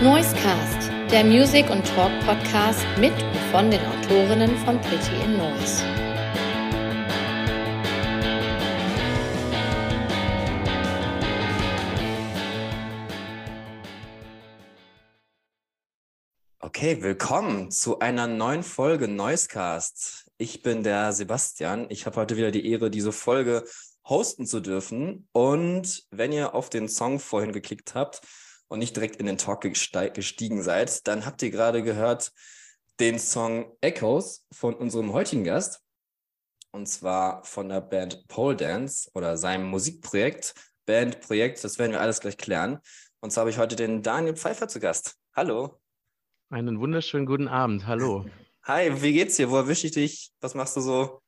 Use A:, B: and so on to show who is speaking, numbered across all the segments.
A: Noisecast, der Music- und Talk-Podcast mit und von den Autorinnen von Pretty in Noise.
B: Okay, willkommen zu einer neuen Folge Noisecast. Ich bin der Sebastian. Ich habe heute wieder die Ehre, diese Folge hosten zu dürfen. Und wenn ihr auf den Song vorhin geklickt habt, und nicht direkt in den Talk gestiegen seid, dann habt ihr gerade gehört den Song Echoes von unserem heutigen Gast. Und zwar von der Band Pole Dance oder seinem Musikprojekt, Bandprojekt, das werden wir alles gleich klären. Und zwar habe ich heute den Daniel Pfeiffer zu Gast. Hallo.
C: Einen wunderschönen guten Abend. Hallo.
B: Hi, wie geht's dir? Wo erwische ich dich? Was machst du so?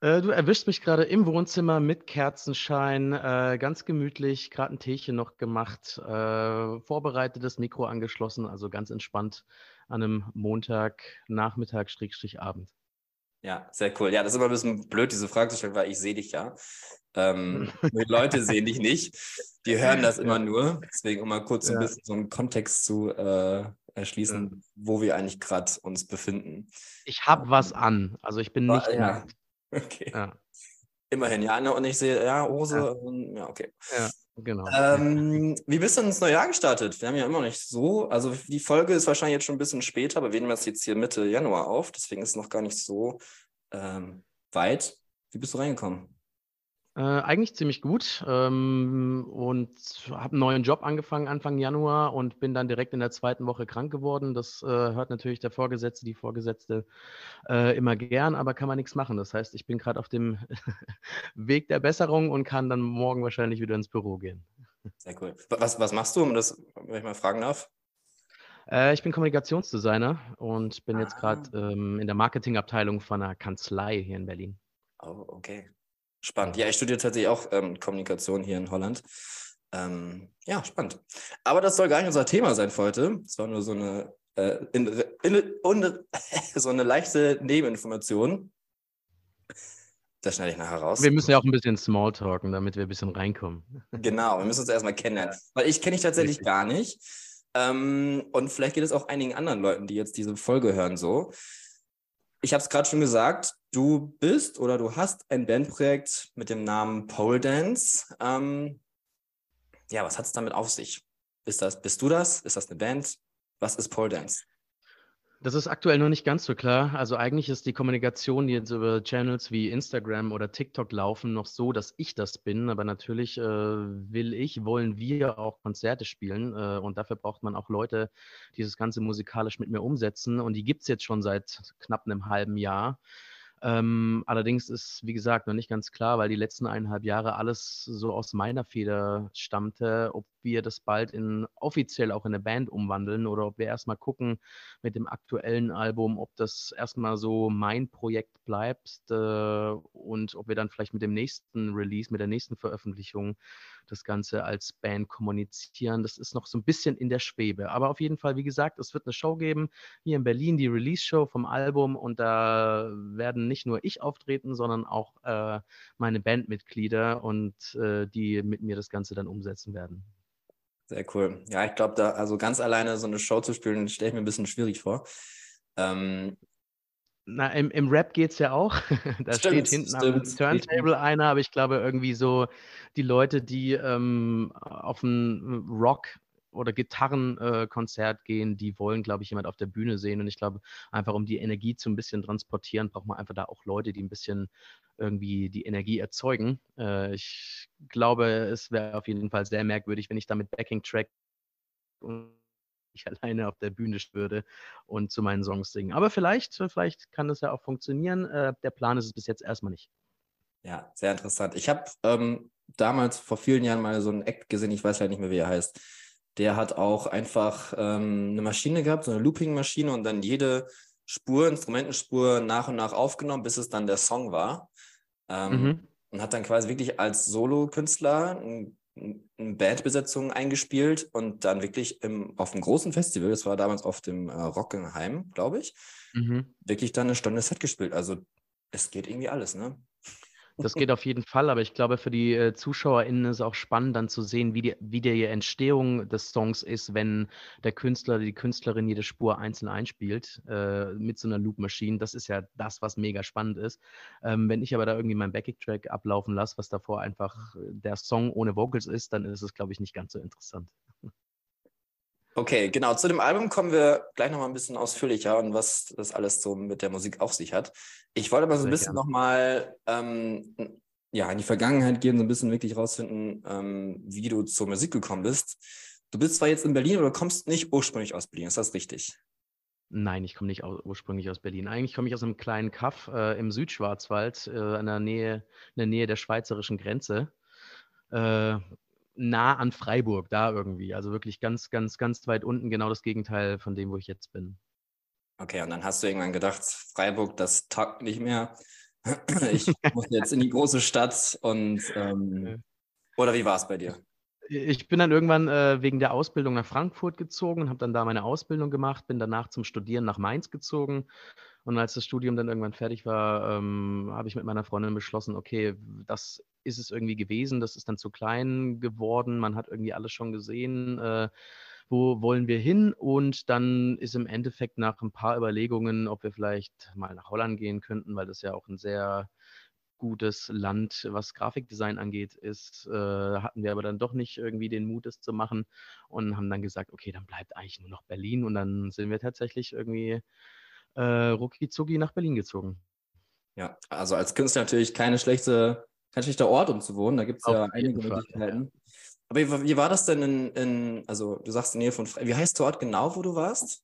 C: Äh, du erwischst mich gerade im Wohnzimmer mit Kerzenschein, äh, ganz gemütlich, gerade ein Teechen noch gemacht, äh, vorbereitet, das Mikro angeschlossen, also ganz entspannt an einem Montag, Nachmittag, Schrägstrich, Abend.
B: Ja, sehr cool. Ja, das ist immer ein bisschen blöd, diese Frage zu stellen, weil ich sehe dich ja. Ähm, die Leute sehen dich nicht. Die hören das immer nur. Deswegen, um mal kurz ja. ein bisschen so einen Kontext zu äh, erschließen, ja. wo wir eigentlich gerade uns befinden.
C: Ich habe was an. Also ich bin nicht.
B: Ja. Okay. Ja. Immerhin, ja. Ne, und ich sehe, ja, Hose, ja, und, ja okay.
C: Ja, genau.
B: Ähm, wie bist du ins neue Jahr gestartet? Wir haben ja immer noch nicht so, also die Folge ist wahrscheinlich jetzt schon ein bisschen später, aber wir nehmen das jetzt hier Mitte Januar auf, deswegen ist es noch gar nicht so ähm, weit. Wie bist du reingekommen?
C: Äh, eigentlich ziemlich gut ähm, und habe einen neuen Job angefangen Anfang Januar und bin dann direkt in der zweiten Woche krank geworden. Das äh, hört natürlich der Vorgesetzte, die Vorgesetzte äh, immer gern, aber kann man nichts machen. Das heißt, ich bin gerade auf dem Weg der Besserung und kann dann morgen wahrscheinlich wieder ins Büro gehen.
B: Sehr cool. Was, was machst du, um das, wenn ich mal fragen darf?
C: Äh, ich bin Kommunikationsdesigner und bin ah. jetzt gerade ähm, in der Marketingabteilung von einer Kanzlei hier in Berlin.
B: Oh, okay. Spannend. Ja, ich studiere tatsächlich auch ähm, Kommunikation hier in Holland. Ähm, ja, spannend. Aber das soll gar nicht unser Thema sein für heute. Es war nur so eine, äh, in, in, in, so eine leichte Nebeninformation. Das schneide ich nachher raus.
C: Wir müssen ja auch ein bisschen Smalltalken, damit wir ein bisschen reinkommen.
B: Genau, wir müssen uns erstmal kennenlernen. Weil ich kenne dich tatsächlich Richtig. gar nicht. Ähm, und vielleicht geht es auch einigen anderen Leuten, die jetzt diese Folge hören, so ich habe es gerade schon gesagt, du bist oder du hast ein Bandprojekt mit dem Namen Pole Dance. Ähm, ja, was hat es damit auf sich? Ist das, bist du das? Ist das eine Band? Was ist Pole Dance?
C: Das ist aktuell noch nicht ganz so klar. Also eigentlich ist die Kommunikation, die jetzt über Channels wie Instagram oder TikTok laufen, noch so, dass ich das bin. Aber natürlich äh, will ich, wollen wir auch Konzerte spielen. Äh, und dafür braucht man auch Leute, die das Ganze musikalisch mit mir umsetzen. Und die gibt es jetzt schon seit knapp einem halben Jahr. Ähm, allerdings ist, wie gesagt, noch nicht ganz klar, weil die letzten eineinhalb Jahre alles so aus meiner Feder stammte, ob wir das bald in offiziell auch in eine Band umwandeln oder ob wir erstmal gucken mit dem aktuellen Album, ob das erstmal so mein Projekt bleibt äh, und ob wir dann vielleicht mit dem nächsten Release, mit der nächsten Veröffentlichung das Ganze als Band kommunizieren. Das ist noch so ein bisschen in der Schwebe. Aber auf jeden Fall, wie gesagt, es wird eine Show geben hier in Berlin, die Release-Show vom Album und da werden nicht nur ich auftreten, sondern auch äh, meine Bandmitglieder und äh, die mit mir das Ganze dann umsetzen werden.
B: Sehr cool. Ja, ich glaube, da also ganz alleine so eine Show zu spielen, stelle ich mir ein bisschen schwierig vor. Ähm,
C: na, im, im Rap geht es ja auch. da stimmt, steht hinten stimmt. am Turntable einer, aber ich glaube irgendwie so die Leute, die ähm, auf ein Rock oder Gitarrenkonzert äh, gehen, die wollen, glaube ich, jemand auf der Bühne sehen. Und ich glaube, einfach um die Energie zu ein bisschen transportieren, braucht man einfach da auch Leute, die ein bisschen irgendwie die Energie erzeugen. Äh, ich glaube, es wäre auf jeden Fall sehr merkwürdig, wenn ich da mit Backing-Track und ich alleine auf der Bühne würde und zu meinen Songs singen. Aber vielleicht, vielleicht kann das ja auch funktionieren. Äh, der Plan ist es bis jetzt erstmal nicht.
B: Ja, sehr interessant. Ich habe ähm, damals vor vielen Jahren mal so einen Act gesehen, ich weiß ja nicht mehr, wie er heißt der hat auch einfach ähm, eine Maschine gehabt, so eine Looping-Maschine und dann jede Spur, Instrumentenspur nach und nach aufgenommen, bis es dann der Song war. Ähm, mhm. Und hat dann quasi wirklich als Solo-Künstler eine Bandbesetzung eingespielt und dann wirklich im, auf einem großen Festival, das war damals auf dem äh, Rockenheim, glaube ich, mhm. wirklich dann eine Stunde Set gespielt. Also es geht irgendwie alles, ne?
C: Das geht auf jeden Fall, aber ich glaube, für die äh, ZuschauerInnen ist es auch spannend, dann zu sehen, wie die, wie die Entstehung des Songs ist, wenn der Künstler, die Künstlerin jede Spur einzeln einspielt äh, mit so einer Loop-Maschine. Das ist ja das, was mega spannend ist. Ähm, wenn ich aber da irgendwie meinen Backing-Track ablaufen lasse, was davor einfach äh, der Song ohne Vocals ist, dann ist es, glaube ich, nicht ganz so interessant.
B: Okay, genau. Zu dem Album kommen wir gleich nochmal ein bisschen ausführlicher und was das alles so mit der Musik auf sich hat. Ich wollte aber so ein bisschen nochmal ähm, ja, in die Vergangenheit gehen, so ein bisschen wirklich rausfinden, ähm, wie du zur Musik gekommen bist. Du bist zwar jetzt in Berlin, aber du kommst nicht ursprünglich aus Berlin. Ist das richtig?
C: Nein, ich komme nicht aus, ursprünglich aus Berlin. Eigentlich komme ich aus einem kleinen Kaff äh, im Südschwarzwald, äh, in, der Nähe, in der Nähe der schweizerischen Grenze. Äh, nah an Freiburg, da irgendwie. Also wirklich ganz, ganz, ganz weit unten, genau das Gegenteil von dem, wo ich jetzt bin.
B: Okay, und dann hast du irgendwann gedacht, Freiburg, das taugt nicht mehr. Ich muss jetzt in die große Stadt und ähm, oder wie war es bei dir?
C: Ich bin dann irgendwann äh, wegen der Ausbildung nach Frankfurt gezogen und habe dann da meine Ausbildung gemacht, bin danach zum Studieren nach Mainz gezogen und als das Studium dann irgendwann fertig war, ähm, habe ich mit meiner Freundin beschlossen, okay, das ist es irgendwie gewesen, das ist dann zu klein geworden, man hat irgendwie alles schon gesehen, äh, wo wollen wir hin? Und dann ist im Endeffekt nach ein paar Überlegungen, ob wir vielleicht mal nach Holland gehen könnten, weil das ja auch ein sehr gutes Land, was Grafikdesign angeht, ist, äh, hatten wir aber dann doch nicht irgendwie den Mut, es zu machen und haben dann gesagt, okay, dann bleibt eigentlich nur noch Berlin und dann sind wir tatsächlich irgendwie äh, rucki nach Berlin gezogen.
B: Ja, also als Künstler natürlich keine schlechte, kein schlechter Ort, um zu wohnen. Da gibt es ja einige Fall, Möglichkeiten. Ja. Aber wie, wie, war das denn in, in, also du sagst in Nähe von Fre Wie heißt der Ort genau, wo du warst?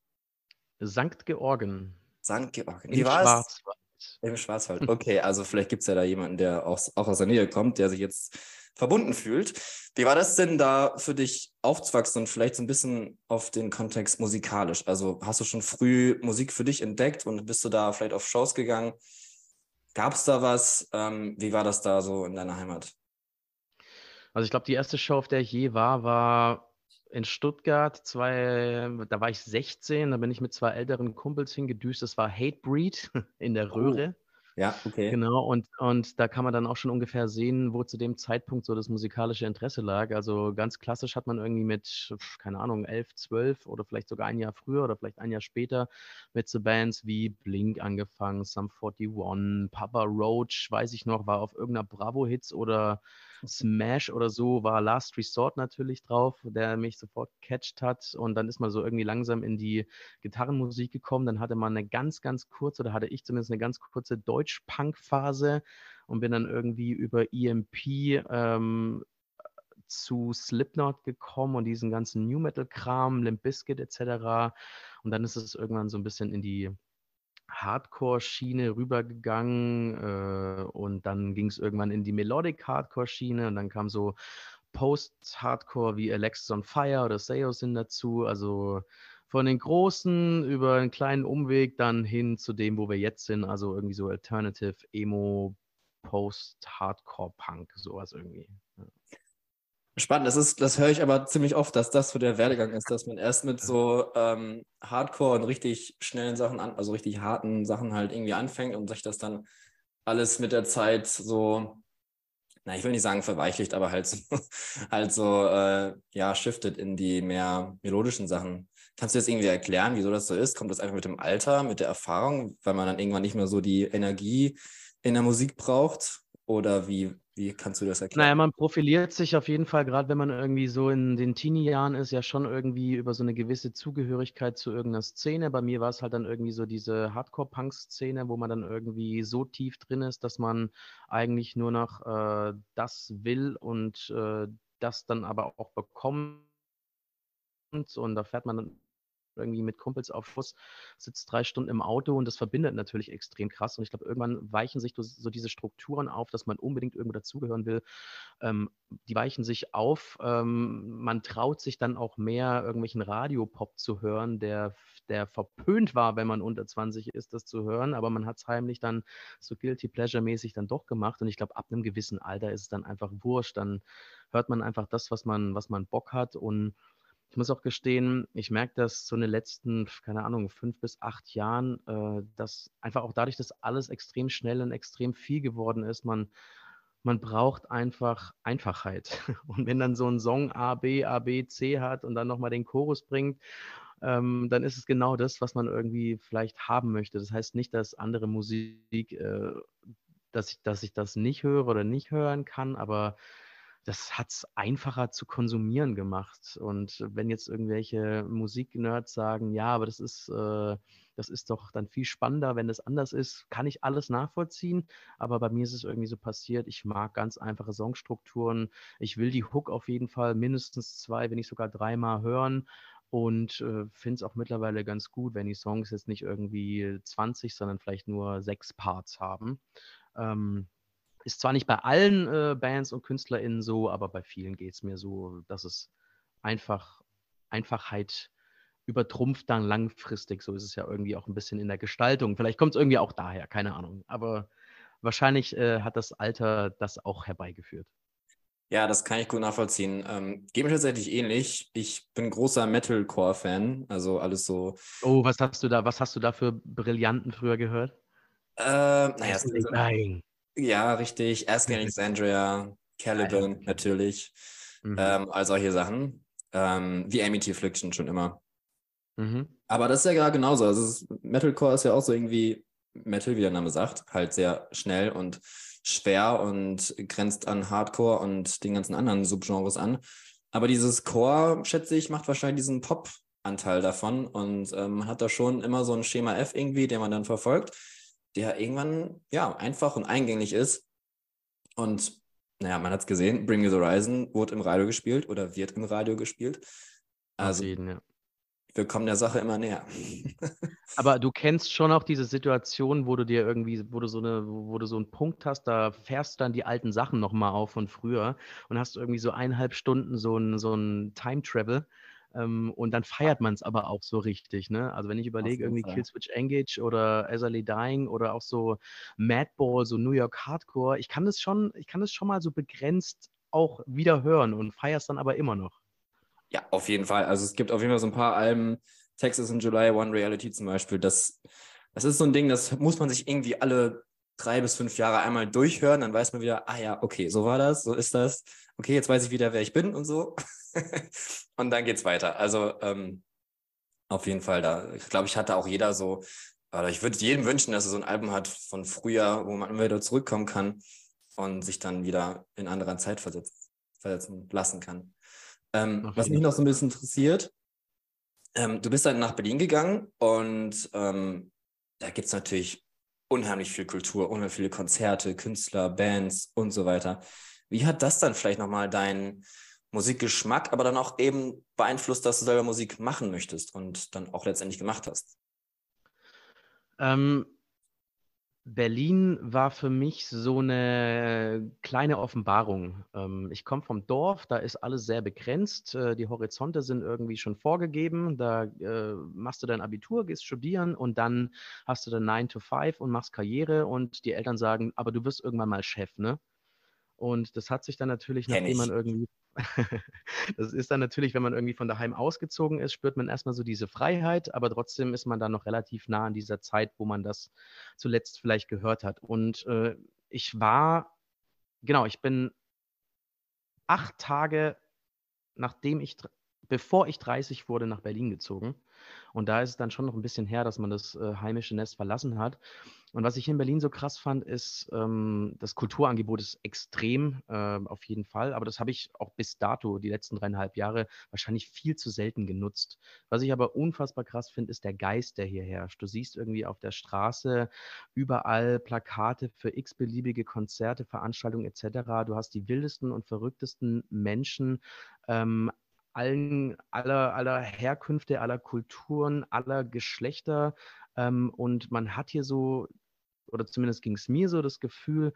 C: St. Georgen.
B: St. Georgen. Wie Im war Schwarzwald. es? Im Schwarzwald. Okay, also vielleicht gibt es ja da jemanden, der auch, auch aus der Nähe kommt, der sich jetzt verbunden fühlt. Wie war das denn da für dich aufzuwachsen und vielleicht so ein bisschen auf den Kontext musikalisch? Also hast du schon früh Musik für dich entdeckt und bist du da vielleicht auf Shows gegangen? Gab es da was? Ähm, wie war das da so in deiner Heimat?
C: Also ich glaube, die erste Show, auf der ich je war, war in Stuttgart. Zwei, da war ich 16, da bin ich mit zwei älteren Kumpels hingedüst. Das war Hatebreed in der oh. Röhre. Oh.
B: Ja, okay.
C: Genau, und, und da kann man dann auch schon ungefähr sehen, wo zu dem Zeitpunkt so das musikalische Interesse lag. Also ganz klassisch hat man irgendwie mit, keine Ahnung, 11, 12 oder vielleicht sogar ein Jahr früher oder vielleicht ein Jahr später mit so Bands wie Blink angefangen, Sum 41, Papa Roach, weiß ich noch, war auf irgendeiner Bravo-Hits oder Smash oder so war Last Resort natürlich drauf, der mich sofort gecatcht hat. Und dann ist man so irgendwie langsam in die Gitarrenmusik gekommen. Dann hatte man eine ganz, ganz kurze, oder hatte ich zumindest eine ganz kurze Deutsch-Punk-Phase und bin dann irgendwie über EMP ähm, zu Slipknot gekommen und diesen ganzen New Metal-Kram, Limp Bizkit etc. Und dann ist es irgendwann so ein bisschen in die Hardcore-Schiene rübergegangen äh, und dann ging es irgendwann in die Melodic-Hardcore-Schiene und dann kam so Post-Hardcore wie Alexis on Fire oder Seosin dazu. Also von den großen über einen kleinen Umweg dann hin zu dem, wo wir jetzt sind. Also irgendwie so Alternative, Emo, Post-Hardcore, Punk, sowas irgendwie.
B: Spannend, das ist, das höre ich aber ziemlich oft, dass das so der Werdegang ist, dass man erst mit so ähm, Hardcore und richtig schnellen Sachen an, also richtig harten Sachen halt irgendwie anfängt und sich das dann alles mit der Zeit so, na, ich will nicht sagen verweichlicht, aber halt so, halt so, äh, ja, shiftet in die mehr melodischen Sachen. Kannst du jetzt irgendwie erklären, wieso das so ist? Kommt das einfach mit dem Alter, mit der Erfahrung, weil man dann irgendwann nicht mehr so die Energie in der Musik braucht? Oder wie, wie kannst du das erklären?
C: Naja, man profiliert sich auf jeden Fall, gerade wenn man irgendwie so in den Teenie-Jahren ist, ja schon irgendwie über so eine gewisse Zugehörigkeit zu irgendeiner Szene. Bei mir war es halt dann irgendwie so diese Hardcore-Punk-Szene, wo man dann irgendwie so tief drin ist, dass man eigentlich nur noch äh, das will und äh, das dann aber auch bekommt. Und da fährt man dann irgendwie mit Kumpels auf Fuß, sitzt drei Stunden im Auto und das verbindet natürlich extrem krass. Und ich glaube, irgendwann weichen sich so diese Strukturen auf, dass man unbedingt irgendwo dazugehören will. Ähm, die weichen sich auf. Ähm, man traut sich dann auch mehr, irgendwelchen Radiopop zu hören, der, der verpönt war, wenn man unter 20 ist, das zu hören. Aber man hat es heimlich dann so guilty pleasure-mäßig dann doch gemacht. Und ich glaube, ab einem gewissen Alter ist es dann einfach wurscht. Dann hört man einfach das, was man, was man Bock hat und ich muss auch gestehen, ich merke das so in den letzten, keine Ahnung, fünf bis acht Jahren, äh, dass einfach auch dadurch, dass alles extrem schnell und extrem viel geworden ist, man, man braucht einfach Einfachheit. Und wenn dann so ein Song A, B, A, B, C hat und dann nochmal den Chorus bringt, ähm, dann ist es genau das, was man irgendwie vielleicht haben möchte. Das heißt nicht, dass andere Musik, äh, dass, ich, dass ich das nicht höre oder nicht hören kann, aber das hat es einfacher zu konsumieren gemacht. Und wenn jetzt irgendwelche Musiknerds sagen, ja, aber das ist, äh, das ist doch dann viel spannender, wenn das anders ist, kann ich alles nachvollziehen. Aber bei mir ist es irgendwie so passiert, ich mag ganz einfache Songstrukturen. Ich will die Hook auf jeden Fall mindestens zwei, wenn nicht sogar dreimal hören. Und äh, finde es auch mittlerweile ganz gut, wenn die Songs jetzt nicht irgendwie 20, sondern vielleicht nur sechs Parts haben. Ähm, ist zwar nicht bei allen äh, Bands und KünstlerInnen so, aber bei vielen geht es mir so, dass es einfach Einfachheit übertrumpft dann langfristig. So ist es ja irgendwie auch ein bisschen in der Gestaltung. Vielleicht kommt es irgendwie auch daher, keine Ahnung. Aber wahrscheinlich äh, hat das Alter das auch herbeigeführt.
B: Ja, das kann ich gut nachvollziehen. Ähm, geht mir tatsächlich ähnlich. Ich bin großer Metalcore-Fan, also alles so.
C: Oh, was hast du da, was hast du da für Brillanten früher gehört?
B: Äh, naja, Nein. Ja, richtig. Ask Alexandria, Caliban natürlich. Mhm. Ähm, all solche Sachen. Ähm, wie Amity Affliction schon immer. Mhm. Aber das ist ja gerade genauso. Also ist, Metalcore ist ja auch so irgendwie Metal, wie der Name sagt, halt sehr schnell und schwer und grenzt an Hardcore und den ganzen anderen Subgenres an. Aber dieses Core, schätze ich, macht wahrscheinlich diesen Pop-Anteil davon und ähm, hat da schon immer so ein Schema F irgendwie, den man dann verfolgt der irgendwann ja einfach und eingängig ist. Und naja, man hat es gesehen, Bring Me the Horizon wurde im Radio gespielt oder wird im Radio gespielt. Also jeden, ja. wir kommen der Sache immer näher.
C: Aber du kennst schon auch diese Situation, wo du dir irgendwie, wo du so eine, wo du so einen Punkt hast, da fährst du dann die alten Sachen nochmal auf von früher und hast irgendwie so eineinhalb Stunden so ein, so ein Time Travel ähm, und dann feiert man es aber auch so richtig. Ne? Also wenn ich überlege, irgendwie Fall. Killswitch Engage oder Azalea Dying oder auch so Madball, so New York Hardcore, ich kann das schon, ich kann das schon mal so begrenzt auch wieder hören und feiere es dann aber immer noch.
B: Ja, auf jeden Fall. Also es gibt auf jeden Fall so ein paar Alben, Texas in July, One Reality zum Beispiel, das, das ist so ein Ding, das muss man sich irgendwie alle drei bis fünf Jahre einmal durchhören, dann weiß man wieder, ah ja, okay, so war das, so ist das. Okay, jetzt weiß ich wieder, wer ich bin und so. und dann geht's weiter. Also ähm, auf jeden Fall da. Ich glaube, ich hatte auch jeder so, oder ich würde jedem wünschen, dass er so ein Album hat von früher, wo man wieder zurückkommen kann und sich dann wieder in anderer Zeit versetzt, versetzen lassen kann. Ähm, was mich noch so ein bisschen interessiert, ähm, du bist dann nach Berlin gegangen und ähm, da gibt es natürlich unheimlich viel Kultur, unheimlich viele Konzerte, Künstler, Bands und so weiter. Wie hat das dann vielleicht nochmal deinen Musikgeschmack, aber dann auch eben beeinflusst, dass du selber Musik machen möchtest und dann auch letztendlich gemacht hast?
C: Ähm, Berlin war für mich so eine kleine Offenbarung. Ähm, ich komme vom Dorf, da ist alles sehr begrenzt. Äh, die Horizonte sind irgendwie schon vorgegeben. Da äh, machst du dein Abitur, gehst studieren und dann hast du dann 9 to 5 und machst Karriere und die Eltern sagen, aber du wirst irgendwann mal Chef, ne? Und das hat sich dann natürlich, nachdem man irgendwie, das ist dann natürlich, wenn man irgendwie von daheim ausgezogen ist, spürt man erstmal so diese Freiheit, aber trotzdem ist man dann noch relativ nah an dieser Zeit, wo man das zuletzt vielleicht gehört hat. Und äh, ich war, genau, ich bin acht Tage, nachdem ich, bevor ich 30 wurde, nach Berlin gezogen. Und da ist es dann schon noch ein bisschen her, dass man das äh, heimische Nest verlassen hat. Und was ich in Berlin so krass fand, ist, ähm, das Kulturangebot ist extrem, äh, auf jeden Fall. Aber das habe ich auch bis dato, die letzten dreieinhalb Jahre, wahrscheinlich viel zu selten genutzt. Was ich aber unfassbar krass finde, ist der Geist, der hier herrscht. Du siehst irgendwie auf der Straße überall Plakate für x-beliebige Konzerte, Veranstaltungen etc. Du hast die wildesten und verrücktesten Menschen. Ähm, allen, aller, aller Herkünfte, aller Kulturen, aller Geschlechter. Ähm, und man hat hier so, oder zumindest ging es mir so, das Gefühl,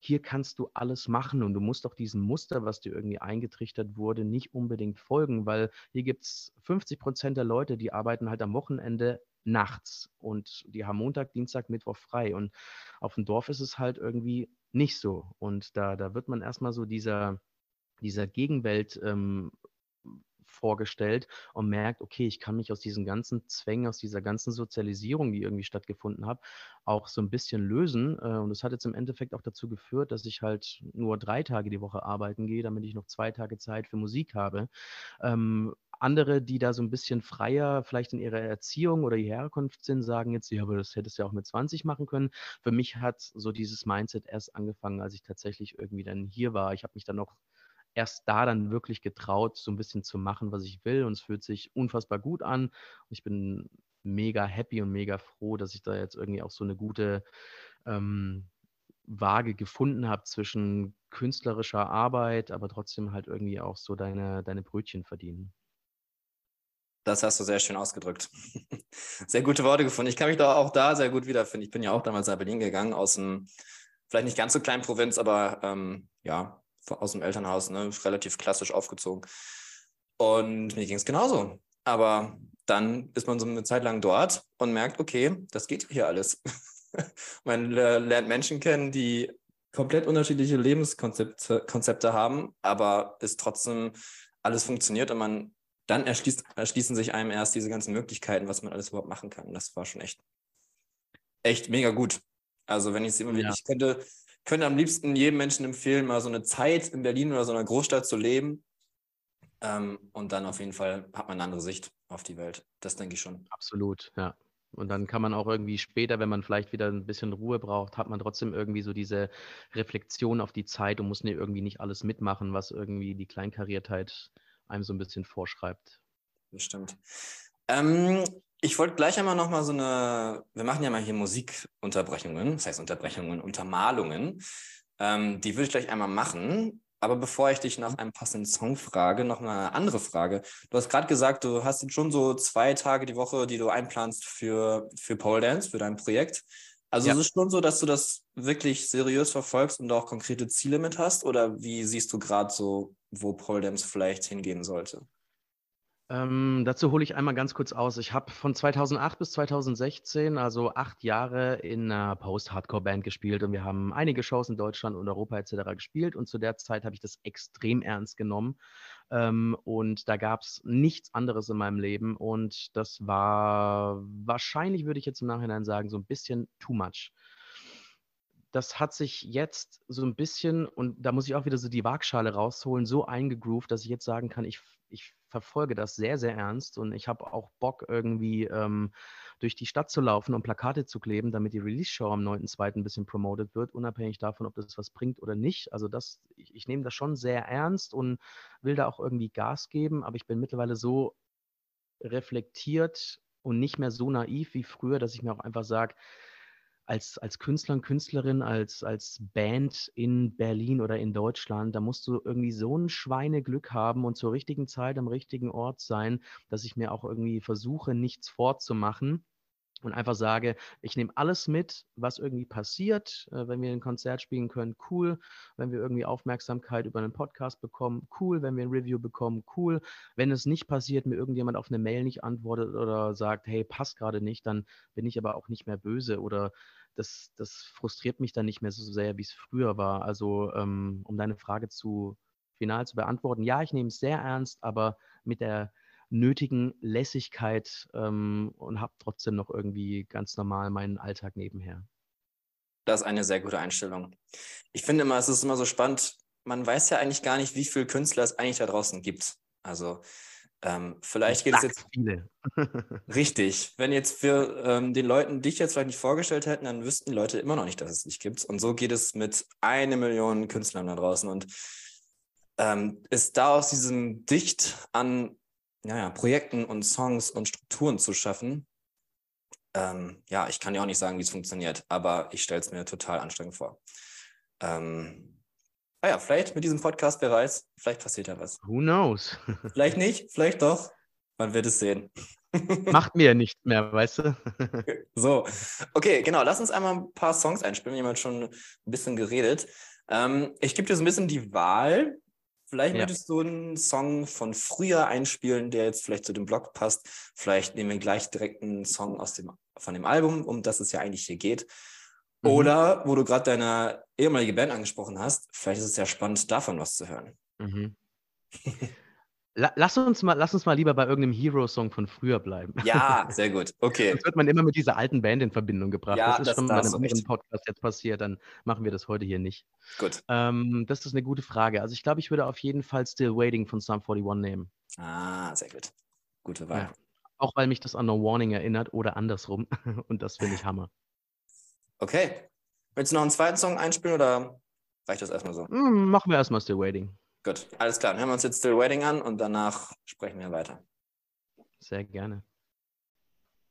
C: hier kannst du alles machen und du musst auch diesem Muster, was dir irgendwie eingetrichtert wurde, nicht unbedingt folgen, weil hier gibt es 50 Prozent der Leute, die arbeiten halt am Wochenende nachts und die haben Montag, Dienstag, Mittwoch frei. Und auf dem Dorf ist es halt irgendwie nicht so. Und da, da wird man erstmal so dieser, dieser Gegenwelt ähm, vorgestellt und merkt, okay, ich kann mich aus diesen ganzen Zwängen, aus dieser ganzen Sozialisierung, die irgendwie stattgefunden hat, auch so ein bisschen lösen. Äh, und das hat jetzt im Endeffekt auch dazu geführt, dass ich halt nur drei Tage die Woche arbeiten gehe, damit ich noch zwei Tage Zeit für Musik habe. Ähm, andere, die da so ein bisschen freier vielleicht in ihrer Erziehung oder ihrer Herkunft sind, sagen jetzt, ja, aber das hättest du ja auch mit 20 machen können. Für mich hat so dieses Mindset erst angefangen, als ich tatsächlich irgendwie dann hier war. Ich habe mich dann noch erst da dann wirklich getraut, so ein bisschen zu machen, was ich will. Und es fühlt sich unfassbar gut an. Ich bin mega happy und mega froh, dass ich da jetzt irgendwie auch so eine gute ähm, Waage gefunden habe zwischen künstlerischer Arbeit, aber trotzdem halt irgendwie auch so deine, deine Brötchen verdienen.
B: Das hast du sehr schön ausgedrückt. Sehr gute Worte gefunden. Ich kann mich da auch da sehr gut wiederfinden. Ich bin ja auch damals nach Berlin gegangen, aus einem, vielleicht nicht ganz so kleinen Provinz, aber ähm, ja, aus dem Elternhaus, ne, relativ klassisch aufgezogen. Und mir ging es genauso. Aber dann ist man so eine Zeit lang dort und merkt, okay, das geht hier alles. man lernt Menschen kennen, die komplett unterschiedliche Lebenskonzepte Konzepte haben, aber es trotzdem alles funktioniert und man dann erschließt, erschließen sich einem erst diese ganzen Möglichkeiten, was man alles überhaupt machen kann. Und das war schon echt, echt mega gut. Also wenn ich es immer ja. ich könnte, könnte am liebsten jedem Menschen empfehlen, mal so eine Zeit in Berlin oder so einer Großstadt zu leben. Ähm, und dann auf jeden Fall hat man eine andere Sicht auf die Welt. Das denke ich schon.
C: Absolut, ja. Und dann kann man auch irgendwie später, wenn man vielleicht wieder ein bisschen Ruhe braucht, hat man trotzdem irgendwie so diese Reflexion auf die Zeit und muss irgendwie nicht alles mitmachen, was irgendwie die Kleinkariertheit einem so ein bisschen vorschreibt.
B: Das stimmt. Ähm, ich wollte gleich einmal nochmal so eine, wir machen ja mal hier Musikunterbrechungen, das heißt Unterbrechungen, Untermalungen. Ähm, die würde ich gleich einmal machen. Aber bevor ich dich nach einem passenden Song frage, noch eine andere Frage. Du hast gerade gesagt, du hast jetzt schon so zwei Tage die Woche, die du einplanst für, für Pole Dance, für dein Projekt. Also ja. ist es schon so, dass du das wirklich seriös verfolgst und auch konkrete Ziele mit hast? Oder wie siehst du gerade so wo Paul Dems vielleicht hingehen sollte?
C: Ähm, dazu hole ich einmal ganz kurz aus. Ich habe von 2008 bis 2016, also acht Jahre, in einer Post-Hardcore-Band gespielt und wir haben einige Shows in Deutschland und Europa etc. gespielt und zu der Zeit habe ich das extrem ernst genommen ähm, und da gab es nichts anderes in meinem Leben und das war wahrscheinlich, würde ich jetzt im Nachhinein sagen, so ein bisschen too much das hat sich jetzt so ein bisschen, und da muss ich auch wieder so die Waagschale rausholen, so eingegroovt, dass ich jetzt sagen kann, ich, ich verfolge das sehr, sehr ernst und ich habe auch Bock, irgendwie ähm, durch die Stadt zu laufen und Plakate zu kleben, damit die Release-Show am 9.2. ein bisschen promoted wird, unabhängig davon, ob das was bringt oder nicht. Also das, ich, ich nehme das schon sehr ernst und will da auch irgendwie Gas geben, aber ich bin mittlerweile so reflektiert und nicht mehr so naiv wie früher, dass ich mir auch einfach sage, als, als Künstler und Künstlerin, als, als Band in Berlin oder in Deutschland, da musst du irgendwie so ein Schweineglück haben und zur richtigen Zeit am richtigen Ort sein, dass ich mir auch irgendwie versuche, nichts vorzumachen und einfach sage, ich nehme alles mit, was irgendwie passiert. Äh, wenn wir ein Konzert spielen können, cool. Wenn wir irgendwie Aufmerksamkeit über einen Podcast bekommen, cool. Wenn wir ein Review bekommen, cool. Wenn es nicht passiert, mir irgendjemand auf eine Mail nicht antwortet oder sagt, hey, passt gerade nicht, dann bin ich aber auch nicht mehr böse oder das, das frustriert mich dann nicht mehr so sehr, wie es früher war. Also, ähm, um deine Frage zu final zu beantworten, ja, ich nehme es sehr ernst, aber mit der nötigen Lässigkeit ähm, und habe trotzdem noch irgendwie ganz normal meinen Alltag nebenher.
B: Das ist eine sehr gute Einstellung. Ich finde immer, es ist immer so spannend, man weiß ja eigentlich gar nicht, wie viele Künstler es eigentlich da draußen gibt. Also ähm, vielleicht geht es jetzt.
C: Viele.
B: richtig. Wenn jetzt für ähm, den Leuten dich jetzt vielleicht nicht vorgestellt hätten, dann wüssten die Leute immer noch nicht, dass es dich gibt. Und so geht es mit einer Million Künstlern da draußen. Und ähm, ist da aus diesem Dicht an ja, Projekten und Songs und Strukturen zu schaffen. Ähm, ja, ich kann ja auch nicht sagen, wie es funktioniert, aber ich stelle es mir total anstrengend vor. Ähm, ah ja, vielleicht mit diesem Podcast, wer weiß, vielleicht passiert ja was.
C: Who knows?
B: vielleicht nicht, vielleicht doch. Man wird es sehen.
C: Macht mir nicht mehr, weißt du?
B: so, okay, genau. Lass uns einmal ein paar Songs einspielen. Wir haben schon ein bisschen geredet. Ähm, ich gebe dir so ein bisschen die Wahl, Vielleicht ja. möchtest du einen Song von früher einspielen, der jetzt vielleicht zu dem Blog passt. Vielleicht nehmen wir gleich direkt einen Song aus dem, von dem Album, um das es ja eigentlich hier geht. Mhm. Oder wo du gerade deine ehemalige Band angesprochen hast, vielleicht ist es ja spannend, davon was zu hören.
C: Mhm. lass, uns mal, lass uns mal lieber bei irgendeinem Hero-Song von früher bleiben.
B: Ja, sehr gut. Okay.
C: Sonst wird man immer mit dieser alten Band in Verbindung gebracht.
B: Ja,
C: das ist
B: das-
C: schon
B: da
C: bei einem anderen Podcast jetzt passiert, dann machen wir das heute hier nicht.
B: Gut.
C: Ähm, das ist eine gute Frage. Also ich glaube, ich würde auf jeden Fall Still Waiting von Sum 41 nehmen.
B: Ah, sehr gut. Gute Wahl.
C: Ja. Auch weil mich das an No Warning erinnert oder andersrum. Und das finde ich Hammer.
B: Okay. Willst du noch einen zweiten Song einspielen oder reicht das erstmal so?
C: Hm, machen wir erstmal Still Waiting.
B: Gut, alles klar. Dann hören wir uns jetzt Still Waiting an und danach sprechen wir weiter.
C: Sehr gerne.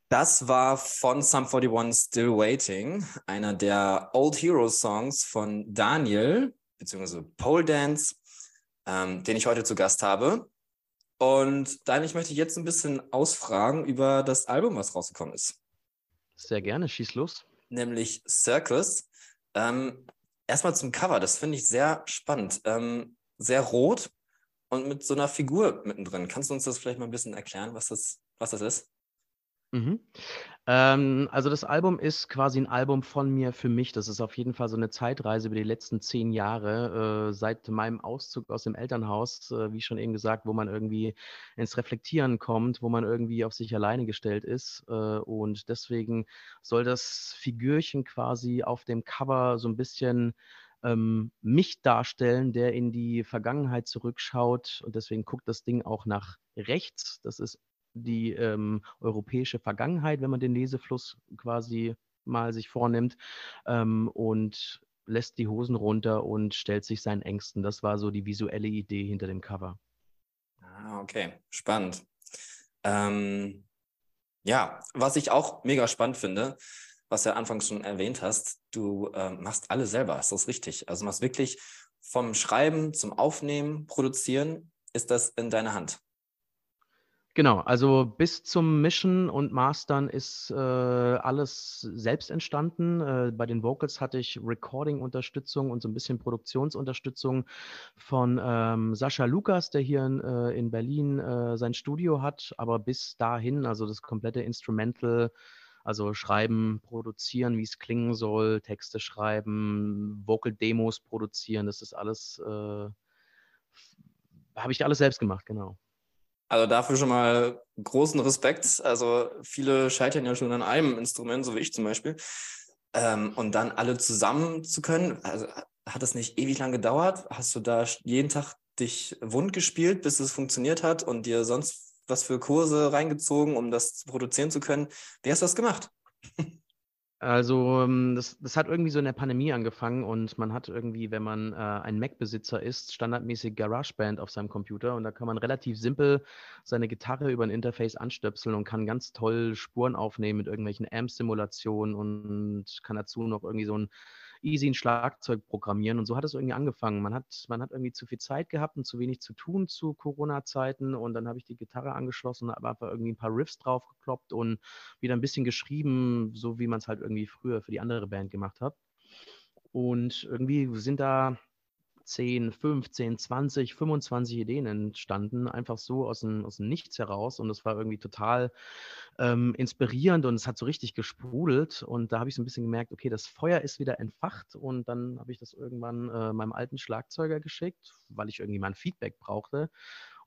B: Das war von Sum 41 Still Waiting, einer der Old Hero Songs von Daniel, beziehungsweise Pole Dance, ähm, den ich heute zu Gast habe. Und Daniel, ich möchte jetzt ein bisschen ausfragen über das Album, was rausgekommen ist,
C: Sehr gerne. Schieß los.
B: nämlich Circus. Ähm, erstmal zum Cover, das finde ich sehr spannend. Ähm, sehr rot und mit so einer Figur mittendrin. Kannst du uns das vielleicht mal ein bisschen erklären, was das, was das ist?
C: Mhm. Ähm, also das Album ist quasi ein Album von mir für mich. Das ist auf jeden Fall so eine Zeitreise über die letzten zehn Jahre, äh, seit meinem Auszug aus dem Elternhaus, äh, wie schon eben gesagt, wo man irgendwie ins Reflektieren kommt, wo man irgendwie auf sich alleine gestellt ist. Äh, und deswegen soll das Figürchen quasi auf dem Cover so ein bisschen ähm, mich darstellen, der in die Vergangenheit zurückschaut. Und deswegen guckt das Ding auch nach rechts. Das ist die ähm, europäische Vergangenheit, wenn man den Lesefluss quasi mal sich vornimmt ähm, und lässt die Hosen runter und stellt sich seinen Ängsten. Das war so die visuelle Idee hinter dem Cover.
B: Ah, okay, spannend. Ähm, ja, was ich auch mega spannend finde, was du ja anfangs schon erwähnt hast, du ähm, machst alle selber, ist das richtig? Also du machst wirklich vom Schreiben zum Aufnehmen, Produzieren, ist das in deiner Hand?
C: Genau, also bis zum Mischen und Mastern ist äh, alles selbst entstanden. Äh, bei den Vocals hatte ich Recording-Unterstützung und so ein bisschen Produktionsunterstützung von ähm, Sascha Lukas, der hier in, äh, in Berlin äh, sein Studio hat. Aber bis dahin, also das komplette Instrumental, also schreiben, produzieren, wie es klingen soll, Texte schreiben, Vocal-Demos produzieren, das ist alles, äh, habe ich alles selbst gemacht, genau.
B: Also dafür schon mal großen Respekt. Also viele scheitern ja schon an einem Instrument, so wie ich zum Beispiel. Ähm, und dann alle zusammen zu können, also hat das nicht ewig lang gedauert? Hast du da jeden Tag dich wund gespielt, bis es funktioniert hat und dir sonst was für Kurse reingezogen, um das produzieren zu können? Wie hast du das gemacht?
C: Also ähm, das, das hat irgendwie so in der Pandemie angefangen und man hat irgendwie, wenn man äh, ein Mac-Besitzer ist, standardmäßig GarageBand auf seinem Computer und da kann man relativ simpel seine Gitarre über ein Interface anstöpseln und kann ganz toll Spuren aufnehmen mit irgendwelchen Amp-Simulationen und kann dazu noch irgendwie so ein easy ein Schlagzeug programmieren und so hat es irgendwie angefangen. Man hat, man hat irgendwie zu viel Zeit gehabt und zu wenig zu tun zu Corona-Zeiten und dann habe ich die Gitarre angeschlossen, habe einfach irgendwie ein paar Riffs draufgekloppt und wieder ein bisschen geschrieben, so wie man es halt irgendwie früher für die andere Band gemacht hat. Und irgendwie sind da 10, 15, 20, 25 Ideen entstanden, einfach so aus dem, aus dem Nichts heraus. Und es war irgendwie total ähm, inspirierend und es hat so richtig gesprudelt. Und da habe ich so ein bisschen gemerkt, okay, das Feuer ist wieder entfacht. Und dann habe ich das irgendwann äh, meinem alten Schlagzeuger geschickt, weil ich irgendwie mal ein Feedback brauchte.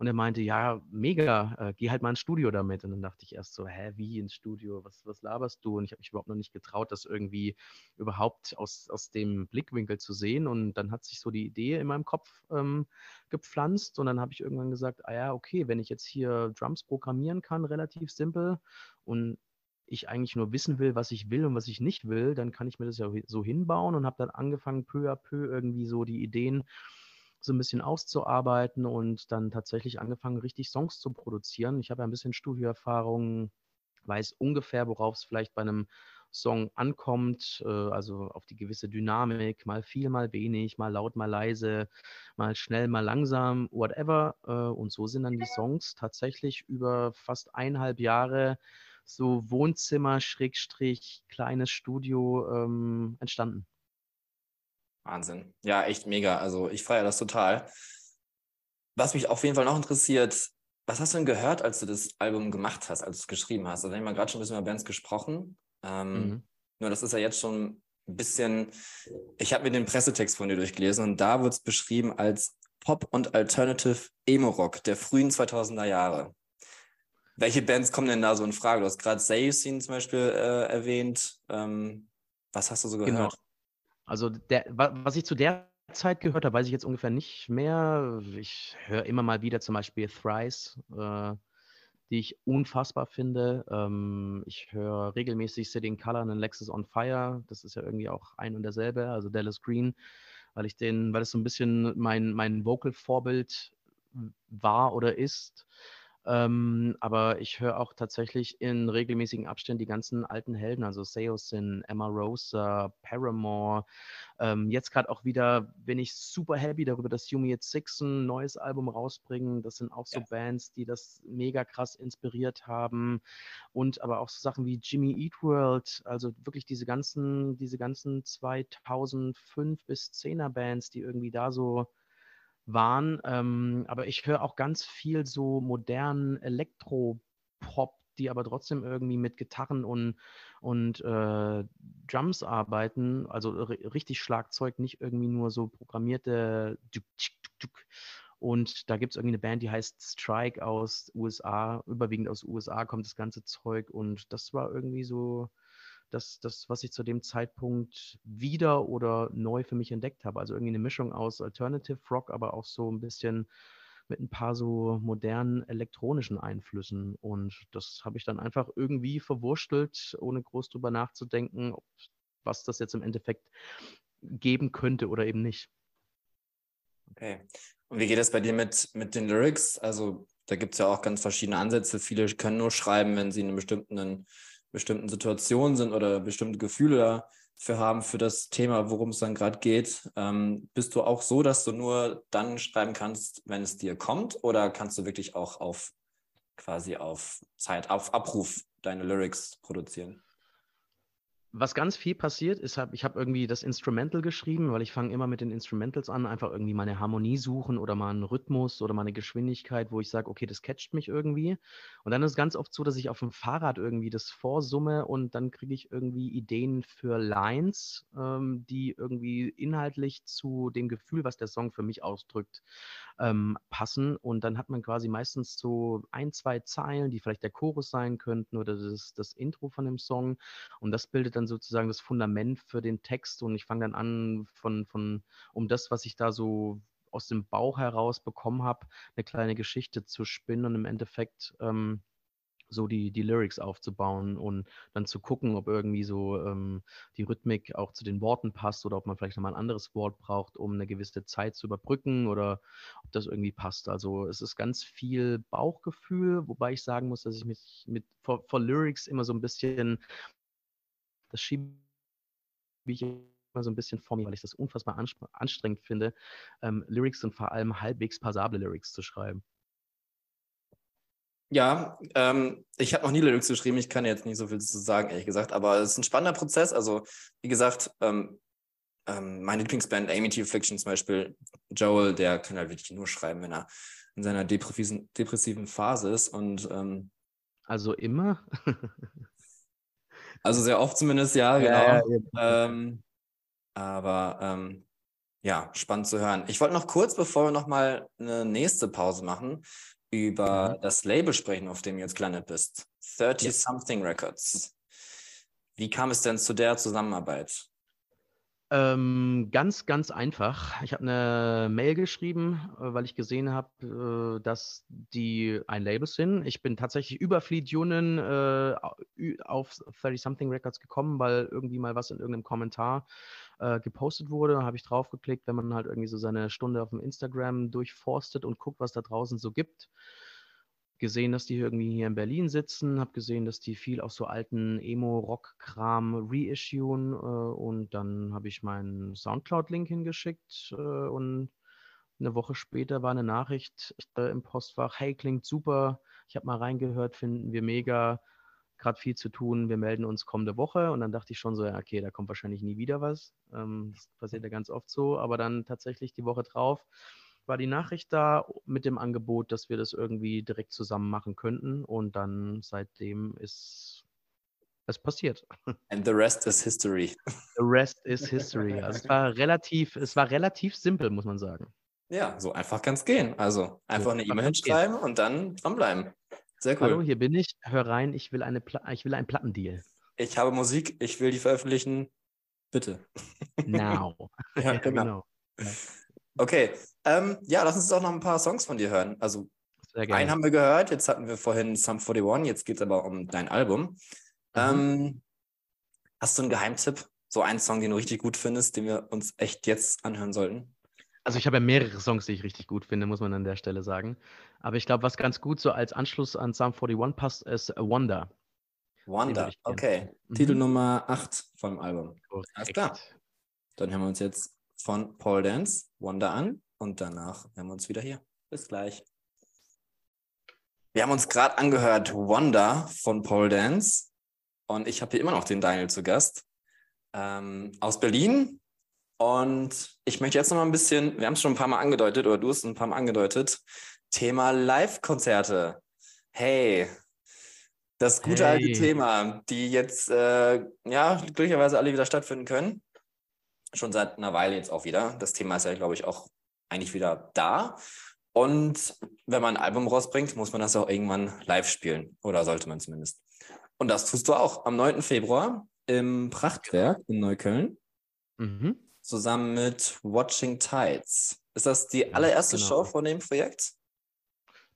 C: Und er meinte, ja, mega, äh, geh halt mal ins Studio damit. Und dann dachte ich erst so, hä, wie ins Studio? Was, was laberst du? Und ich habe mich überhaupt noch nicht getraut, das irgendwie überhaupt aus, aus dem Blickwinkel zu sehen. Und dann hat sich so die Idee in meinem Kopf ähm, gepflanzt. Und dann habe ich irgendwann gesagt, ah ja, okay, wenn ich jetzt hier Drums programmieren kann, relativ simpel, und ich eigentlich nur wissen will, was ich will und was ich nicht will, dann kann ich mir das ja so hinbauen und habe dann angefangen, peu à peu irgendwie so die Ideen so ein bisschen auszuarbeiten und dann tatsächlich angefangen, richtig Songs zu produzieren. Ich habe ja ein bisschen Studioerfahrung, weiß ungefähr, worauf es vielleicht bei einem Song ankommt, äh, also auf die gewisse Dynamik, mal viel, mal wenig, mal laut, mal leise, mal schnell, mal langsam, whatever. Äh, und so sind dann die Songs tatsächlich über fast eineinhalb Jahre so Wohnzimmer, Schrägstrich, kleines Studio ähm, entstanden.
B: Wahnsinn. Ja, echt mega. Also ich feiere das total. Was mich auf jeden Fall noch interessiert, was hast du denn gehört, als du das Album gemacht hast, als du es geschrieben hast? Also wir haben ja gerade schon ein bisschen über Bands gesprochen. Ähm,
C: Mhm.
B: Nur das ist ja jetzt schon ein bisschen, ich habe mir den Pressetext von dir durchgelesen und da wird es beschrieben als Pop und Alternative Emo-Rock der frühen 2000er Jahre. Welche Bands kommen denn da so in Frage? Du hast gerade Seiyusin zum Beispiel äh, erwähnt. Ähm, was hast du so gehört? Genau.
C: Also der, was ich zu der Zeit gehört habe, weiß ich jetzt ungefähr nicht mehr. Ich höre immer mal wieder zum Beispiel Thrice, äh, die ich unfassbar finde. Ähm, ich höre regelmäßig City in Color und Lexus on Fire. Das ist ja irgendwie auch ein und derselbe, also Dallas Green, weil ich den, weil es so ein bisschen mein, mein Vocal-Vorbild war oder ist. Ähm, aber ich höre auch tatsächlich in regelmäßigen Abständen die ganzen alten Helden, also Seosin, Emma Rosa, Paramore. Ähm, jetzt gerade auch wieder bin ich super happy darüber, dass Yumi It Six ein neues Album rausbringen. Das sind auch so ja. Bands, die das mega krass inspiriert haben. Und aber auch so Sachen wie Jimmy Eat World, also wirklich diese ganzen, diese ganzen 2005 bis 10er Bands, die irgendwie da so waren. Ähm, aber ich höre auch ganz viel so modernen Elektropop, die aber trotzdem irgendwie mit Gitarren und, und äh, Drums arbeiten. Also richtig Schlagzeug, nicht irgendwie nur so programmierte. Und da gibt es irgendwie eine Band, die heißt Strike aus USA. Überwiegend aus USA kommt das ganze Zeug. Und das war irgendwie so das, das, was ich zu dem Zeitpunkt wieder oder neu für mich entdeckt habe. Also irgendwie eine Mischung aus Alternative Rock, aber auch so ein bisschen mit ein paar so modernen elektronischen Einflüssen. Und das habe ich dann einfach irgendwie verwurstelt, ohne groß drüber nachzudenken, ob, was das jetzt im Endeffekt geben könnte oder eben nicht.
B: Okay. Und wie geht das bei dir mit, mit den Lyrics? Also da gibt es ja auch ganz verschiedene Ansätze. Viele können nur schreiben, wenn sie in einem bestimmten bestimmten Situationen sind oder bestimmte Gefühle dafür haben für das Thema, worum es dann gerade geht. Ähm, bist du auch so, dass du nur dann schreiben kannst, wenn es dir kommt, oder kannst du wirklich auch auf quasi auf Zeit, auf Abruf deine Lyrics produzieren?
C: Was ganz viel passiert ist, hab, ich habe irgendwie das Instrumental geschrieben, weil ich fange immer mit den Instrumentals an, einfach irgendwie meine Harmonie suchen oder mal einen Rhythmus oder mal eine Geschwindigkeit, wo ich sage, okay, das catcht mich irgendwie. Und dann ist es ganz oft so, dass ich auf dem Fahrrad irgendwie das vorsumme und dann kriege ich irgendwie Ideen für Lines, ähm, die irgendwie inhaltlich zu dem Gefühl, was der Song für mich ausdrückt, ähm, passen. Und dann hat man quasi meistens so ein, zwei Zeilen, die vielleicht der Chorus sein könnten oder das, das Intro von dem Song. Und das bildet dann dann sozusagen das Fundament für den Text und ich fange dann an, von, von, um das, was ich da so aus dem Bauch heraus bekommen habe, eine kleine Geschichte zu spinnen und im Endeffekt ähm, so die, die Lyrics aufzubauen und dann zu gucken, ob irgendwie so ähm, die Rhythmik auch zu den Worten passt oder ob man vielleicht nochmal ein anderes Wort braucht, um eine gewisse Zeit zu überbrücken oder ob das irgendwie passt. Also es ist ganz viel Bauchgefühl, wobei ich sagen muss, dass ich mich mit vor, vor Lyrics immer so ein bisschen das schiebe ich immer so ein bisschen vor mir, weil ich das unfassbar anstrengend finde, ähm, Lyrics und vor allem halbwegs passable Lyrics zu schreiben.
B: Ja, ähm, ich habe noch nie Lyrics geschrieben, ich kann jetzt nicht so viel zu sagen, ehrlich gesagt, aber es ist ein spannender Prozess. Also, wie gesagt, ähm, ähm, meine Lieblingsband, Amy T. Affliction zum Beispiel, Joel, der kann halt wirklich nur schreiben, wenn er in seiner depressiven, depressiven Phase ist. Und ähm,
C: also immer?
B: Also sehr oft zumindest, ja, genau. Ja, ja, ähm, aber ähm, ja, spannend zu hören. Ich wollte noch kurz, bevor wir nochmal eine nächste Pause machen, über mhm. das Label sprechen, auf dem du jetzt gelandet bist. 30 Something Records. Wie kam es denn zu der Zusammenarbeit?
C: Ähm, ganz, ganz einfach. Ich habe eine Mail geschrieben, äh, weil ich gesehen habe, äh, dass die ein Label sind. Ich bin tatsächlich über Fleet Union äh, auf 30-Something Records gekommen, weil irgendwie mal was in irgendeinem Kommentar äh, gepostet wurde. Da habe ich draufgeklickt, wenn man halt irgendwie so seine Stunde auf dem Instagram durchforstet und guckt, was da draußen so gibt gesehen, dass die irgendwie hier in Berlin sitzen, habe gesehen, dass die viel auf so alten Emo-Rock-Kram reissuen äh, und dann habe ich meinen Soundcloud-Link hingeschickt äh, und eine Woche später war eine Nachricht äh, im Postfach, hey, klingt super, ich habe mal reingehört, finden wir mega, gerade viel zu tun, wir melden uns kommende Woche. Und dann dachte ich schon so, ja, okay, da kommt wahrscheinlich nie wieder was, ähm, das passiert ja ganz oft so, aber dann tatsächlich die Woche drauf war die Nachricht da mit dem Angebot, dass wir das irgendwie direkt zusammen machen könnten. Und dann seitdem ist es passiert.
B: And the rest is history.
C: The rest is history. Also es war relativ, es war relativ simpel, muss man sagen.
B: Ja, so einfach kann es gehen. Also einfach
C: So
B: eine E-Mail hinschreiben und dann dranbleiben. Sehr cool.
C: Hallo, hier bin ich. Hör rein, ich will, eine Pla ich will einen Plattendeal.
B: Ich habe Musik, ich will die veröffentlichen. Bitte.
C: Now.
B: Ja, genau. Okay, ähm, ja, lass uns doch noch ein paar Songs von dir hören. Also einen haben wir gehört, jetzt hatten wir vorhin Sum 41, jetzt geht es aber um dein Album.
C: Mhm.
B: Ähm, hast du einen Geheimtipp? So einen Song, den du richtig gut findest, den wir uns echt jetzt anhören sollten?
C: Also ich habe ja mehrere Songs, die ich richtig gut finde, muss man an der Stelle sagen. Aber ich glaube, was ganz gut so als Anschluss an Psalm 41 passt, ist Wonder.
B: Wonder, okay.
C: Mhm.
B: Titel Nummer 8 vom Album. Alles klar. Dann hören wir uns jetzt von Paul Dance Wonder an und danach hören wir uns wieder hier. Bis gleich. Wir haben uns gerade angehört Wonder von Paul Dance und ich habe hier immer noch den Daniel zu Gast ähm, aus Berlin. Und ich möchte jetzt noch mal ein bisschen, wir haben es schon ein paar Mal angedeutet oder du hast es ein paar Mal angedeutet, Thema Live-Konzerte. Hey, das gute alte
C: Hey.
B: Thema, die jetzt äh, ja glücklicherweise alle wieder stattfinden können. Schon seit einer Weile jetzt auch wieder. Das Thema ist ja, glaube ich, auch eigentlich wieder da. Und wenn man ein Album rausbringt, muss man das auch irgendwann live spielen. Oder sollte man zumindest. Und das tust du auch am 9. Februar im Prachtwerk in Neukölln
C: Mhm.
B: zusammen mit Watching Tides. Ist das die
C: Ja,
B: allererste
C: genau.
B: Show von dem Projekt?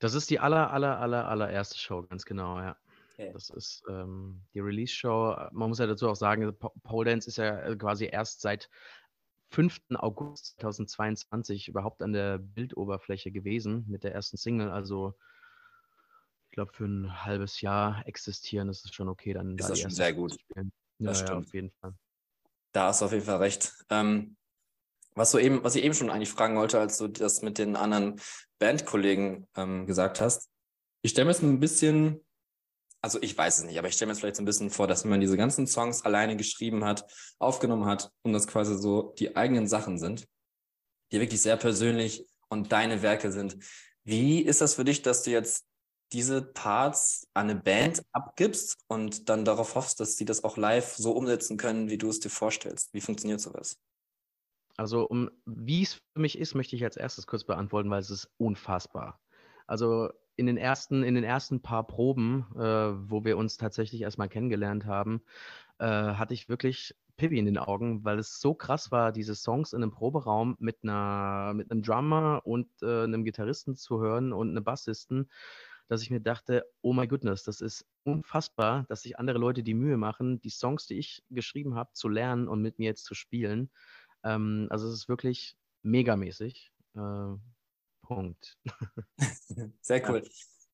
C: Das ist die aller, aller, aller, allererste Show, ganz genau, ja.
B: Okay.
C: Das ist ähm, die Release-Show. Man muss ja dazu auch sagen, Pa- Pole Dance ist ja äh, quasi erst seit 5. August 2022 überhaupt an der Bildoberfläche gewesen mit der ersten Single. Also ich glaube, für ein halbes Jahr existieren ist es schon okay, dann
B: Ist
C: da
B: das schon sehr gut. Das
C: ja, ja,
B: stimmt.
C: auf jeden Fall.
B: Da hast du auf jeden Fall recht. Ähm, was, du eben, was ich eben schon eigentlich fragen wollte, als du das mit den anderen Bandkollegen ähm, gesagt hast. Ich stelle mir jetzt ein bisschen, also ich weiß es nicht, aber ich stelle mir jetzt vielleicht so ein bisschen vor, dass man diese ganzen Songs alleine geschrieben hat, aufgenommen hat und das quasi so die eigenen Sachen sind, die wirklich sehr persönlich und deine Werke sind. Wie ist das für dich, dass du jetzt diese Parts an eine Band abgibst und dann darauf hoffst, dass sie das auch live so umsetzen können, wie du es dir vorstellst? Wie funktioniert sowas?
C: Also, um, wie es für mich ist, möchte ich als erstes kurz beantworten, weil es ist unfassbar. Also in den ersten, in den ersten paar Proben, äh, wo wir uns tatsächlich erstmal kennengelernt haben, äh, hatte ich wirklich Pippi in den Augen, weil es so krass war, diese Songs in einem Proberaum mit einer, mit einem Drummer und äh, einem Gitarristen zu hören und einem Bassisten, dass ich mir dachte, oh my goodness, das ist unfassbar, dass sich andere Leute die Mühe machen, die Songs, die ich geschrieben habe, zu lernen und mit mir jetzt zu spielen. Ähm, also es ist wirklich megamäßig. Äh, Punkt.
B: Sehr cool.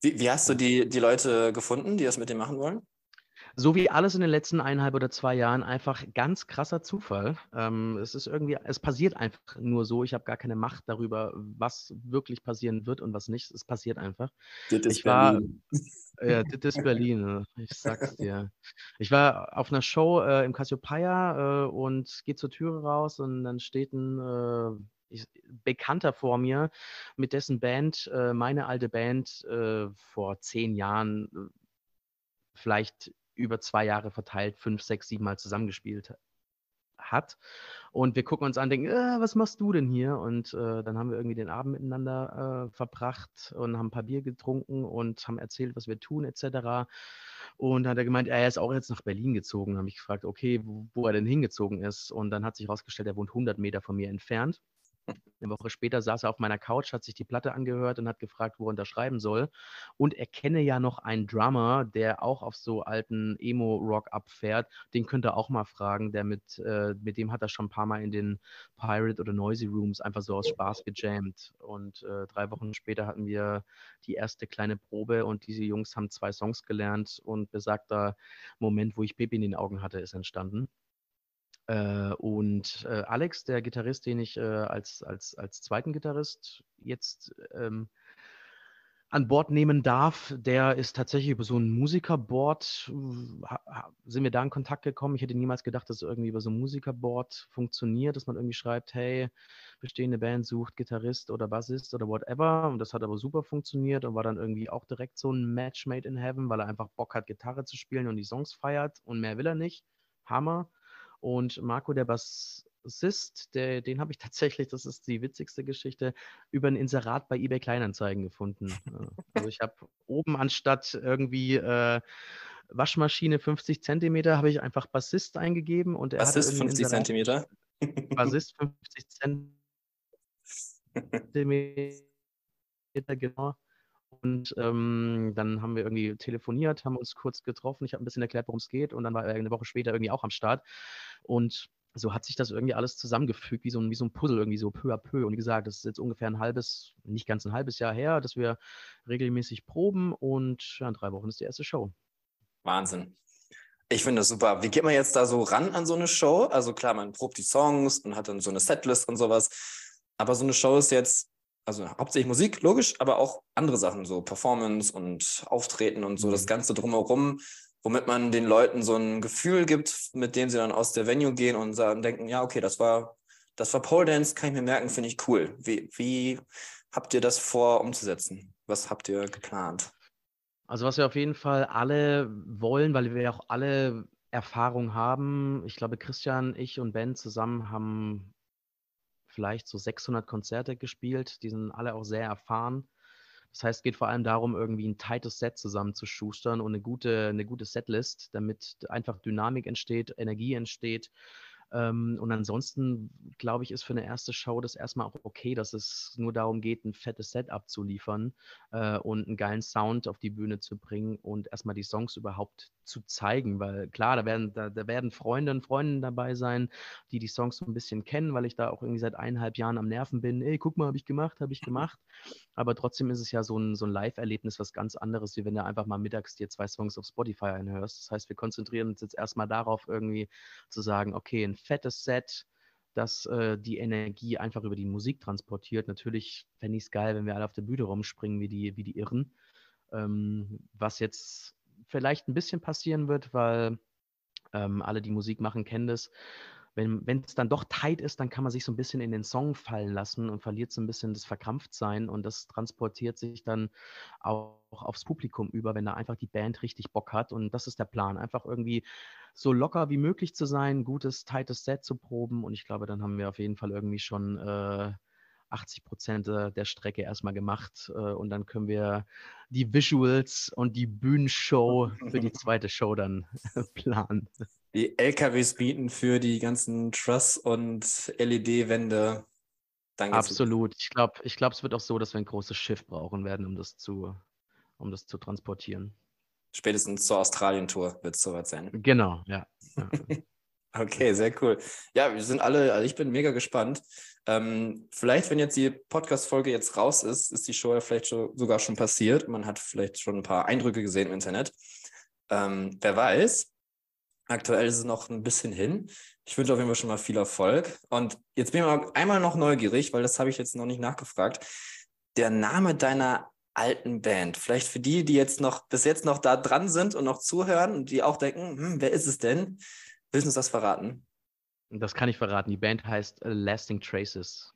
B: Wie, wie hast du die, die Leute gefunden, die das mit dir machen wollen?
C: So wie alles in den letzten eineinhalb oder zwei Jahren einfach ganz krasser Zufall. Ähm, es ist irgendwie, es passiert einfach nur so. Ich habe gar keine Macht darüber, was wirklich passieren wird und was nicht. Es passiert einfach.
B: Das ist
C: Ich war-
B: Berlin.
C: Ja, das ist Berlin, ich sag's dir. Ich war auf einer Show äh, im Cassiopeia äh, und gehe zur Türe raus und dann steht ein äh, ich, Bekannter vor mir, mit dessen Band, äh, meine alte Band, äh, vor zehn Jahren äh, vielleicht über zwei Jahre verteilt, fünf, sechs, sieben Mal zusammengespielt hat. Und wir gucken uns an, denken, äh, was machst du denn hier? Und äh, dann haben wir irgendwie den Abend miteinander äh, verbracht und haben ein paar Bier getrunken und haben erzählt, was wir tun, etc. Und dann hat er gemeint, er ist auch jetzt nach Berlin gezogen. Habe ich gefragt, okay, wo, wo er denn hingezogen ist. Und dann hat sich herausgestellt, er wohnt 100 Meter von mir entfernt. Eine Woche später saß er auf meiner Couch, hat sich die Platte angehört und hat gefragt, wo er unterschreiben soll. Und er kenne ja noch einen Drummer, der auch auf so alten Emo-Rock abfährt. Den könnt ihr auch mal fragen. Der mit, äh, mit dem hat er schon ein paar Mal in den Pirate oder Noisy Rooms einfach so aus Spaß gejammt. Und äh, drei Wochen später hatten wir die erste kleine Probe und diese Jungs haben zwei Songs gelernt und besagter Moment, wo ich Baby in den Augen hatte, ist entstanden. Äh, und äh, Alex, der Gitarrist, den ich äh, als, als, als zweiten Gitarrist jetzt ähm, an Bord nehmen darf, der ist tatsächlich über so ein Musikerboard, sind wir da in Kontakt gekommen. Ich hätte niemals gedacht, dass irgendwie über so ein Musikerboard funktioniert, dass man irgendwie schreibt, hey, bestehende Band sucht Gitarrist oder Bassist oder whatever. Und das hat aber super funktioniert und war dann irgendwie auch direkt so ein Match made in heaven, weil er einfach Bock hat, Gitarre zu spielen und die Songs feiert und mehr will er nicht. Hammer. Und Marco, der Bass, Bassist, der, den habe ich tatsächlich, das ist die witzigste Geschichte, über ein Inserat bei eBay Kleinanzeigen gefunden. also ich habe oben anstatt irgendwie äh, Waschmaschine 50 Zentimeter, habe ich einfach Bassist eingegeben und
B: er Bassist 50 Zentimeter?
C: Bassist 50 Zentimeter, genau. Und ähm, dann haben wir irgendwie telefoniert, haben uns kurz getroffen. Ich habe ein bisschen erklärt, worum es geht. Und dann war er eine Woche später irgendwie auch am Start. Und so hat sich das irgendwie alles zusammengefügt, wie so ein, wie so ein Puzzle, irgendwie so peu à peu. Und wie gesagt, das ist jetzt ungefähr ein halbes, nicht ganz ein halbes Jahr her, dass wir regelmäßig proben. Und ja, in drei Wochen ist die erste Show.
B: Wahnsinn. Ich finde das super. Wie geht man jetzt da so ran an so eine Show? Also klar, man probt die Songs und hat dann so eine Setlist und sowas. Aber so eine Show ist jetzt also hauptsächlich Musik, logisch, aber auch andere Sachen, so Performance und Auftreten und so mhm. das Ganze drumherum, womit man den Leuten so ein Gefühl gibt, mit dem sie dann aus der Venue gehen und sagen, denken, ja, okay, das war, das war Pole Dance, kann ich mir merken, finde ich cool. Wie, wie habt ihr das vor umzusetzen? Was habt ihr geplant?
C: Also was wir auf jeden Fall alle wollen, weil wir ja auch alle Erfahrung haben. Ich glaube, Christian, ich und Ben zusammen haben vielleicht so 600 Konzerte gespielt. Die sind alle auch sehr erfahren. Das heißt, es geht vor allem darum, irgendwie ein tightes Set zusammenzuschustern und eine gute, eine gute Setlist, damit einfach Dynamik entsteht, Energie entsteht ähm, und ansonsten, glaube ich, ist für eine erste Show das erstmal auch okay, dass es nur darum geht, ein fettes Set abzuliefern äh, und einen geilen Sound auf die Bühne zu bringen und erstmal die Songs überhaupt zu zeigen, weil klar, da werden, da, da werden Freunde und Freundinnen dabei sein, die die Songs so ein bisschen kennen, weil ich da auch irgendwie seit eineinhalb Jahren am Nerven bin. Ey, guck mal, habe ich gemacht, habe ich gemacht. Aber trotzdem ist es ja so ein, so ein Live-Erlebnis, was ganz anderes, wie wenn du einfach mal mittags dir zwei Songs auf Spotify einhörst. Das heißt, wir konzentrieren uns jetzt erstmal darauf, irgendwie zu sagen, okay, ein fettes Set, das äh, die Energie einfach über die Musik transportiert. Natürlich fände ich es geil, wenn wir alle auf der Bühne rumspringen wie die, wie die Irren. Ähm, was jetzt vielleicht ein bisschen passieren wird, weil ähm, alle, die Musik machen, kennen das. Wenn es dann doch tight ist, dann kann man sich so ein bisschen in den Song fallen lassen und verliert so ein bisschen das Verkrampftsein und das transportiert sich dann auch aufs Publikum über, wenn da einfach die Band richtig Bock hat. Und das ist der Plan, einfach irgendwie so locker wie möglich zu sein, gutes, tightes Set zu proben. Und ich glaube, dann haben wir auf jeden Fall irgendwie schon äh, 80 Prozent der Strecke erstmal gemacht äh, und dann können wir die Visuals und die Bühnenshow für die zweite Show dann planen
B: die LKWs bieten für die ganzen Truss- und LED-Wände.
C: Absolut. Ich glaube, ich glaub, es wird auch so, dass wir ein großes Schiff brauchen werden, um das zu, um das zu transportieren.
B: Spätestens zur Australien-Tour wird es soweit sein.
C: Genau, ja. ja.
B: okay, sehr cool. Ja, wir sind alle, also ich bin mega gespannt. Ähm, vielleicht, wenn jetzt die Podcast-Folge jetzt raus ist, ist die Show ja vielleicht schon, sogar schon passiert. Man hat vielleicht schon ein paar Eindrücke gesehen im Internet. Ähm, wer weiß, Aktuell ist es noch ein bisschen hin. Ich wünsche auf jeden Fall schon mal viel Erfolg. Und jetzt bin ich mal einmal noch neugierig, weil das habe ich jetzt noch nicht nachgefragt. Der Name deiner alten Band, vielleicht für die, die jetzt noch bis jetzt noch da dran sind und noch zuhören und die auch denken, hm, wer ist es denn? Willst du uns das verraten?
C: Das kann ich verraten. Die Band heißt Lasting Traces.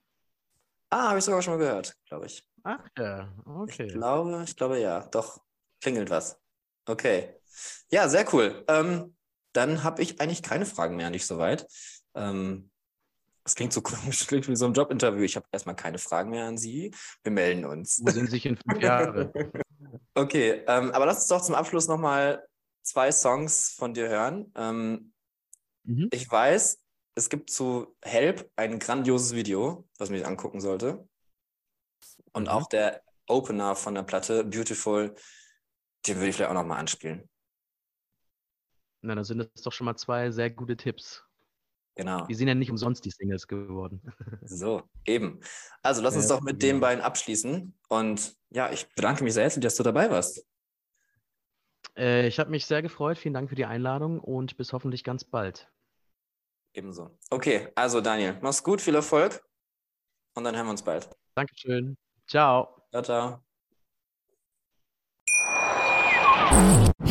B: Ah, habe ich sogar schon mal gehört, glaube ich.
C: Ach ja, okay.
B: Ich glaube, ich glaube ja. Doch, klingelt was. Okay. Ja, sehr cool. Ähm, dann habe ich eigentlich keine Fragen mehr, nicht soweit. Ähm, das klingt so komisch, klingt wie so ein Jobinterview. Ich habe erstmal keine Fragen mehr an Sie. Wir melden uns.
C: Wo sind sich in fünf Jahren?
B: okay, ähm, aber lass uns doch zum Abschluss nochmal zwei Songs von dir hören. Ähm, mhm. Ich weiß, es gibt zu Help ein grandioses Video, was man sich angucken sollte. Und mhm. auch der Opener von der Platte, Beautiful, den würde ich vielleicht auch nochmal anspielen.
C: Na, dann sind das doch schon mal zwei sehr gute Tipps.
B: Genau.
C: Die sind ja nicht umsonst die Singles geworden.
B: So, eben. Also lass uns ja, doch mit den beiden abschließen. Und ja, ich bedanke mich sehr herzlich, dass du dabei warst.
C: Äh, ich habe mich sehr gefreut. Vielen Dank für die Einladung und bis hoffentlich ganz bald.
B: Ebenso. Okay, also Daniel, mach's gut, viel Erfolg und dann hören wir uns bald.
C: Dankeschön. Ciao.
B: Ciao, ciao.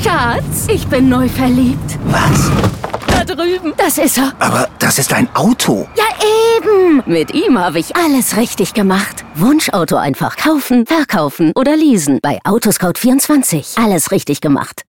D: Schatz, ich bin neu verliebt.
E: Was?
D: Da drüben. Das ist er.
E: Aber das ist ein Auto.
D: Ja, eben. Mit ihm habe ich alles richtig gemacht. Wunschauto einfach kaufen, verkaufen oder leasen. Bei Autoscout24. Alles richtig gemacht.